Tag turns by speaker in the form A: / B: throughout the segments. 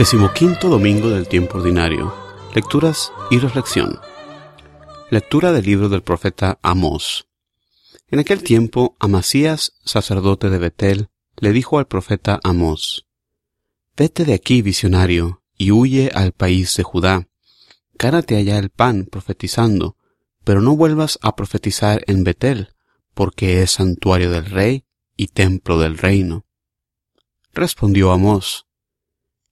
A: Decimoquinto domingo del tiempo ordinario. Lecturas y reflexión. Lectura del libro del profeta Amós. En aquel tiempo, Amasías, sacerdote de Betel, le dijo al profeta Amós, Vete de aquí, visionario, y huye al país de Judá. Cárate allá el pan, profetizando, pero no vuelvas a profetizar en Betel, porque es santuario del rey y templo del reino. Respondió Amós,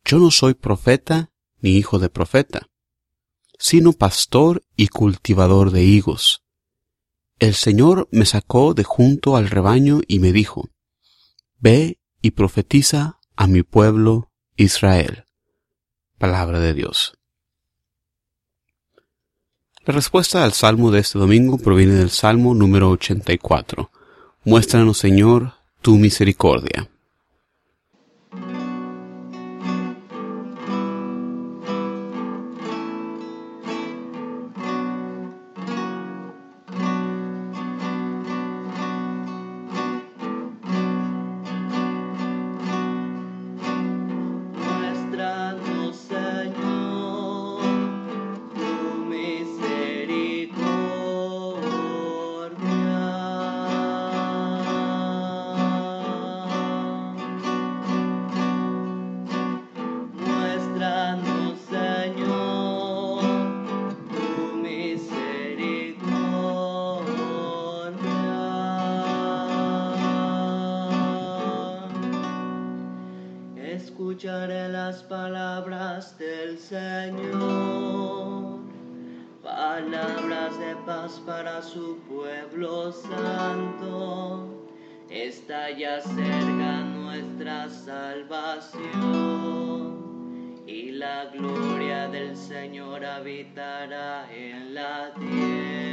A: Yo no soy profeta ni hijo de profeta, sino pastor y cultivador de higos. El Señor me sacó de junto al rebaño y me dijo, Ve y profetiza a mi pueblo Israel. Palabra de Dios. La respuesta al salmo de este domingo proviene del salmo número 84. Muéstranos, Señor, tu misericordia.
B: Palabras del Señor, palabras de paz para su pueblo santo. Está ya cerca nuestra salvación y la gloria del Señor habitará en la tierra.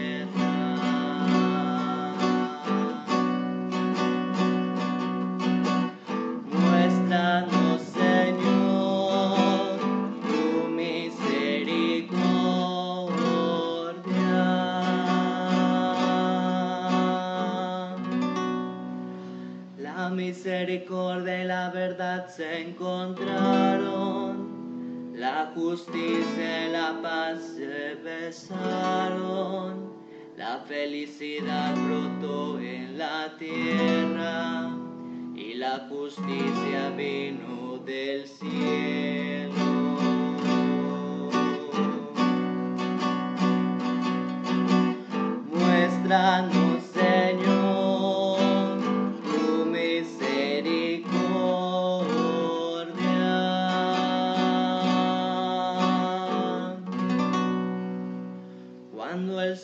B: Misericordia y la verdad se encontraron, la justicia y la paz se besaron, la felicidad brotó en la tierra y la justicia vino del cielo.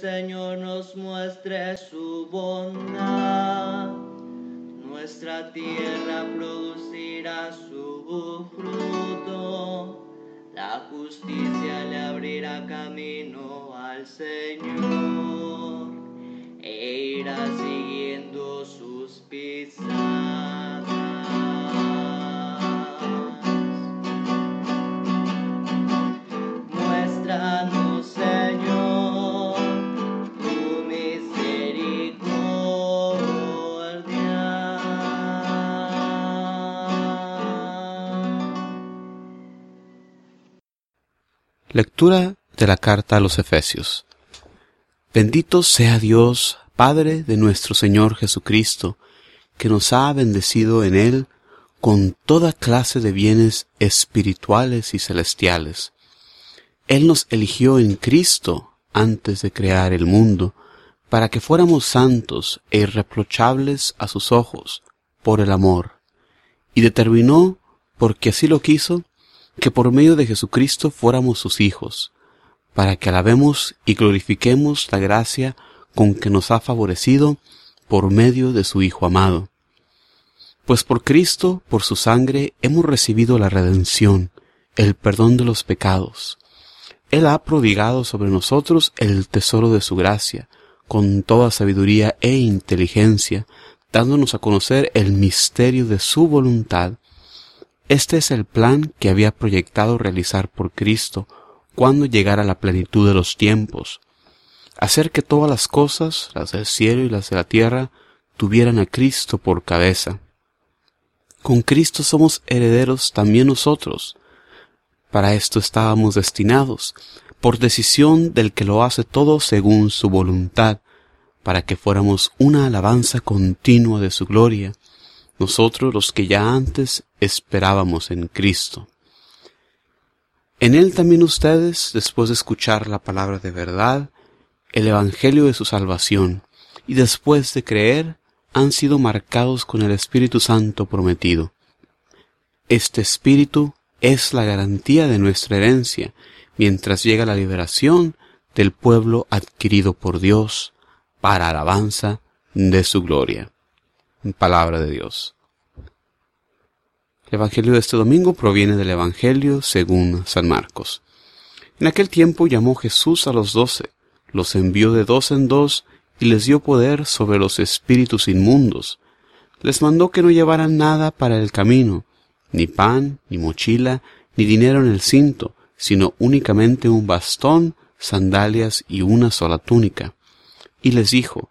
B: Señor nos muestre su bondad, nuestra tierra producirá su fruto, la justicia le abrirá camino al Señor e irá siguiendo sus pisadas.
A: Lectura de la carta a los Efesios. Bendito sea Dios, Padre de nuestro Señor Jesucristo, que nos ha bendecido en Él con toda clase de bienes espirituales y celestiales. Él nos eligió en Cristo antes de crear el mundo, para que fuéramos santos e irreprochables a sus ojos, por el amor, y determinó, porque así lo quiso, que por medio de Jesucristo fuéramos sus hijos, para que alabemos y glorifiquemos la gracia con que nos ha favorecido por medio de su Hijo amado. Pues por Cristo, por su sangre, hemos recibido la redención, el perdón de los pecados. Él ha prodigado sobre nosotros el tesoro de su gracia, con toda sabiduría e inteligencia, dándonos a conocer el misterio de su voluntad, este es el plan que había proyectado realizar por Cristo cuando llegara la plenitud de los tiempos, hacer que todas las cosas, las del cielo y las de la tierra, tuvieran a Cristo por cabeza. Con Cristo somos herederos también nosotros, Para esto estábamos destinados, por decisión del que lo hace todo según su voluntad, para que fuéramos una alabanza continua de su gloria, nosotros los que ya antes esperábamos en Cristo. En él también ustedes, después de escuchar la palabra de verdad, el Evangelio de su salvación, y después de creer, han sido marcados con el Espíritu Santo prometido. Este Espíritu es la garantía de nuestra herencia, mientras llega la liberación del pueblo adquirido por Dios para alabanza de su gloria. Palabra de Dios. El Evangelio de este domingo proviene del Evangelio según San Marcos. En aquel tiempo llamó Jesús a los doce, los envió de dos en dos y les dio poder sobre los espíritus inmundos. Les mandó que no llevaran nada para el camino, ni pan, ni mochila, ni dinero en el cinto, sino únicamente un bastón, sandalias y una sola túnica. Y les dijo,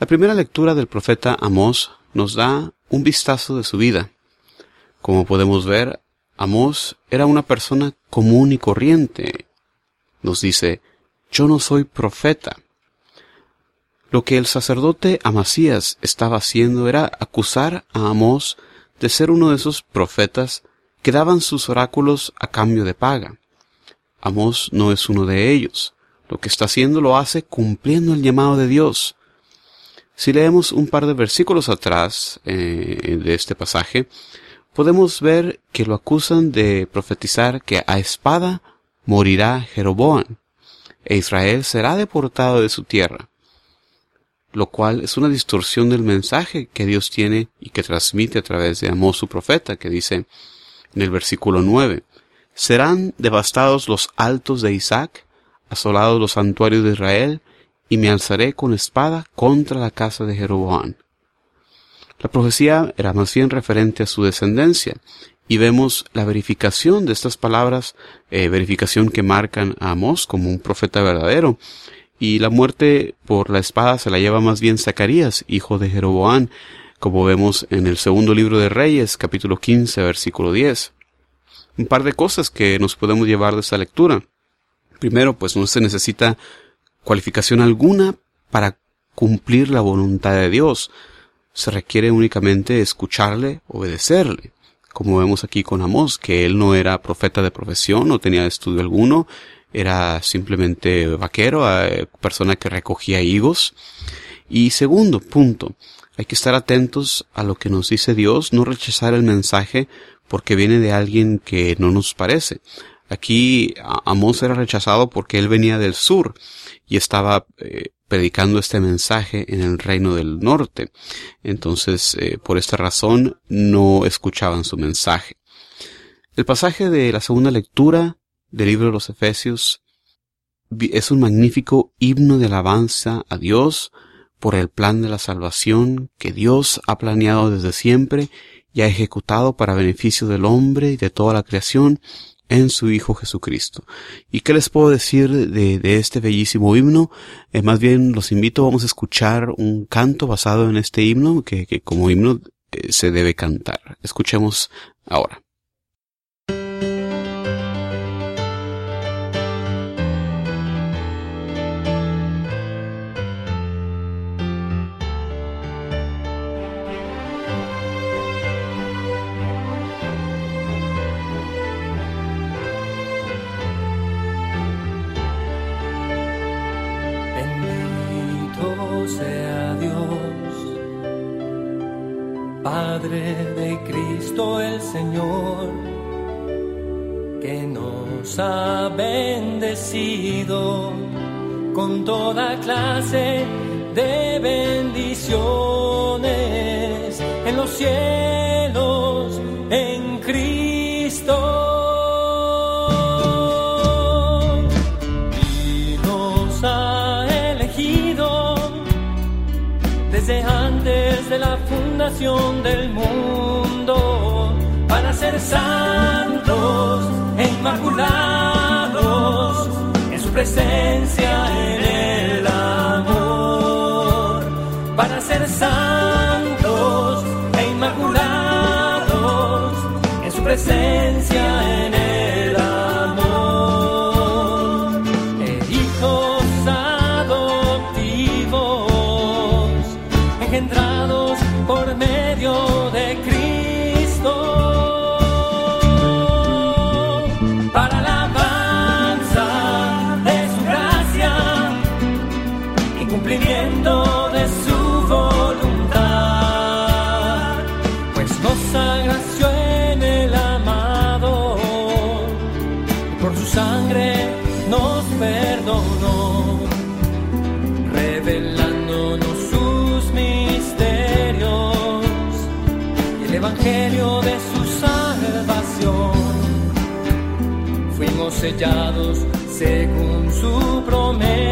A: La primera lectura del profeta Amós nos da un vistazo de su vida. Como podemos ver, Amós era una persona común y corriente. Nos dice, yo no soy profeta, lo que el sacerdote Amasías estaba haciendo era acusar a Amós de ser uno de esos profetas que daban sus oráculos a cambio de paga. Amós no es uno de ellos. Lo que está haciendo lo hace cumpliendo el llamado de Dios. Si leemos un par de versículos atrás eh, de este pasaje, podemos ver que lo acusan de profetizar que a espada morirá Jeroboam, e Israel será deportado de su tierra lo cual es una distorsión del mensaje que Dios tiene y que transmite a través de Amós su profeta, que dice en el versículo 9, serán devastados los altos de Isaac, asolados los santuarios de Israel, y me alzaré con espada contra la casa de Jeroboam. La profecía era más bien referente a su descendencia, y vemos la verificación de estas palabras, eh, verificación que marcan a Amós como un profeta verdadero, y la muerte por la espada se la lleva más bien Zacarías, hijo de Jeroboam, como vemos en el segundo libro de Reyes, capítulo 15, versículo 10. Un par de cosas que nos podemos llevar de esta lectura. Primero, pues no se necesita cualificación alguna para cumplir la voluntad de Dios. Se requiere únicamente escucharle, obedecerle. Como vemos aquí con Amós, que él no era profeta de profesión, no tenía estudio alguno, era simplemente vaquero, eh, persona que recogía higos. Y segundo punto, hay que estar atentos a lo que nos dice Dios, no rechazar el mensaje porque viene de alguien que no nos parece. Aquí Amós era rechazado porque él venía del sur y estaba eh, predicando este mensaje en el reino del norte. Entonces, eh, por esta razón, no escuchaban su mensaje. El pasaje de la segunda lectura del libro de los Efesios es un magnífico himno de alabanza a Dios por el plan de la salvación que Dios ha planeado desde siempre y ha ejecutado para beneficio del hombre y de toda la creación en su Hijo Jesucristo. ¿Y qué les puedo decir de, este bellísimo himno? Eh, más bien los invito, vamos a escuchar un canto basado en este himno que, como himno eh, se debe cantar. Escuchemos ahora.
C: De Cristo el Señor, que nos ha bendecido con toda clase de del mundo, para ser santos e inmaculados en su presencia en el amor, cumplimiento de su voluntad, pues nos agració en el amado, por su sangre nos perdonó, revelándonos sus misterios. Y el evangelio de su salvación. Fuimos sellados según su promesa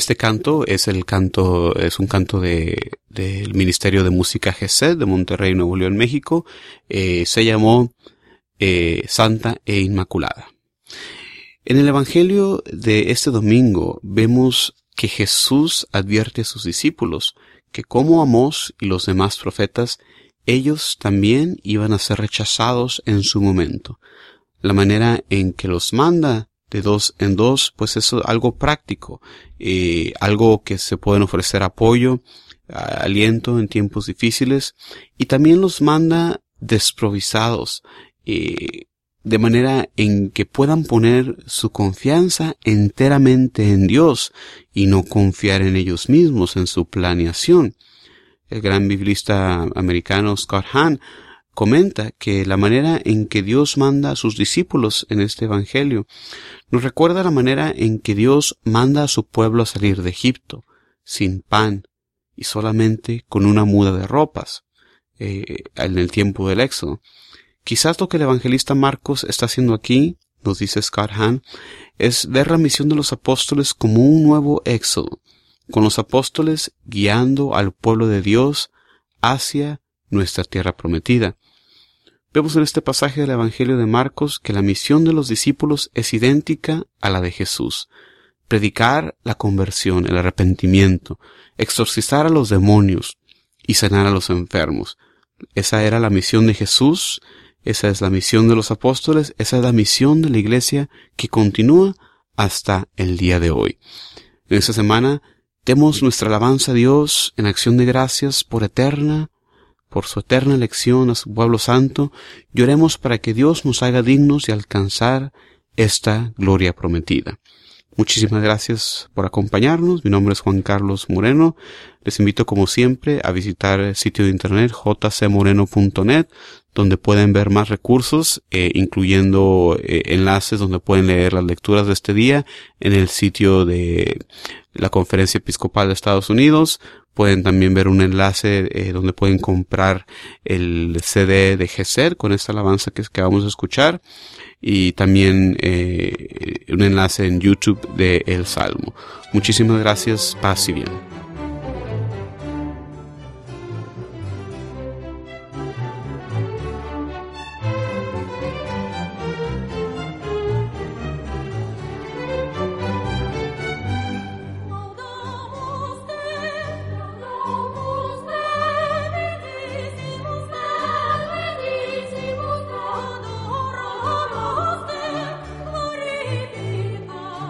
A: Este canto es el canto, es un canto de, del Ministerio de Música GESED de Monterrey, Nuevo León, México. Eh, se llamó eh, Santa e Inmaculada. En el Evangelio de este domingo vemos que Jesús advierte a sus discípulos que como Amós y los demás profetas, ellos también iban a ser rechazados en su momento. La manera en que los manda de dos en dos, pues es algo práctico, eh, algo que se pueden ofrecer apoyo, aliento en tiempos difíciles, y también los manda desprovisados, eh, de manera en que puedan poner su confianza enteramente en Dios y no confiar en ellos mismos, en su planeación. El gran biblista americano Scott Hahn comenta que la manera en que Dios manda a sus discípulos en este Evangelio nos recuerda la manera en que Dios manda a su pueblo a salir de Egipto, sin pan y solamente con una muda de ropas, eh, en el tiempo del Éxodo. Quizás lo que el evangelista Marcos está haciendo aquí, nos dice Scott Hahn, es ver la misión de los apóstoles como un nuevo Éxodo, con los apóstoles guiando al pueblo de Dios hacia nuestra tierra prometida. Vemos en este pasaje del Evangelio de Marcos que la misión de los discípulos es idéntica a la de Jesús. Predicar la conversión, el arrepentimiento, exorcizar a los demonios y sanar a los enfermos. Esa era la misión de Jesús, esa es la misión de los apóstoles, esa es la misión de la iglesia que continúa hasta el día de hoy. En esta semana demos nuestra alabanza a Dios en acción de gracias por eterna por su eterna elección a su pueblo santo, lloremos para que Dios nos haga dignos de alcanzar esta gloria prometida. Muchísimas gracias por acompañarnos. Mi nombre es Juan Carlos Moreno. Les invito como siempre a visitar el sitio de internet jcmoreno.net donde pueden ver más recursos, eh, incluyendo eh, enlaces donde pueden leer las lecturas de este día en el sitio de la Conferencia Episcopal de Estados Unidos. Pueden también ver un enlace eh, donde pueden comprar el CD de GESER con esta alabanza que acabamos de escuchar y también un enlace en YouTube de El Salmo. Muchísimas gracias, paz y bien.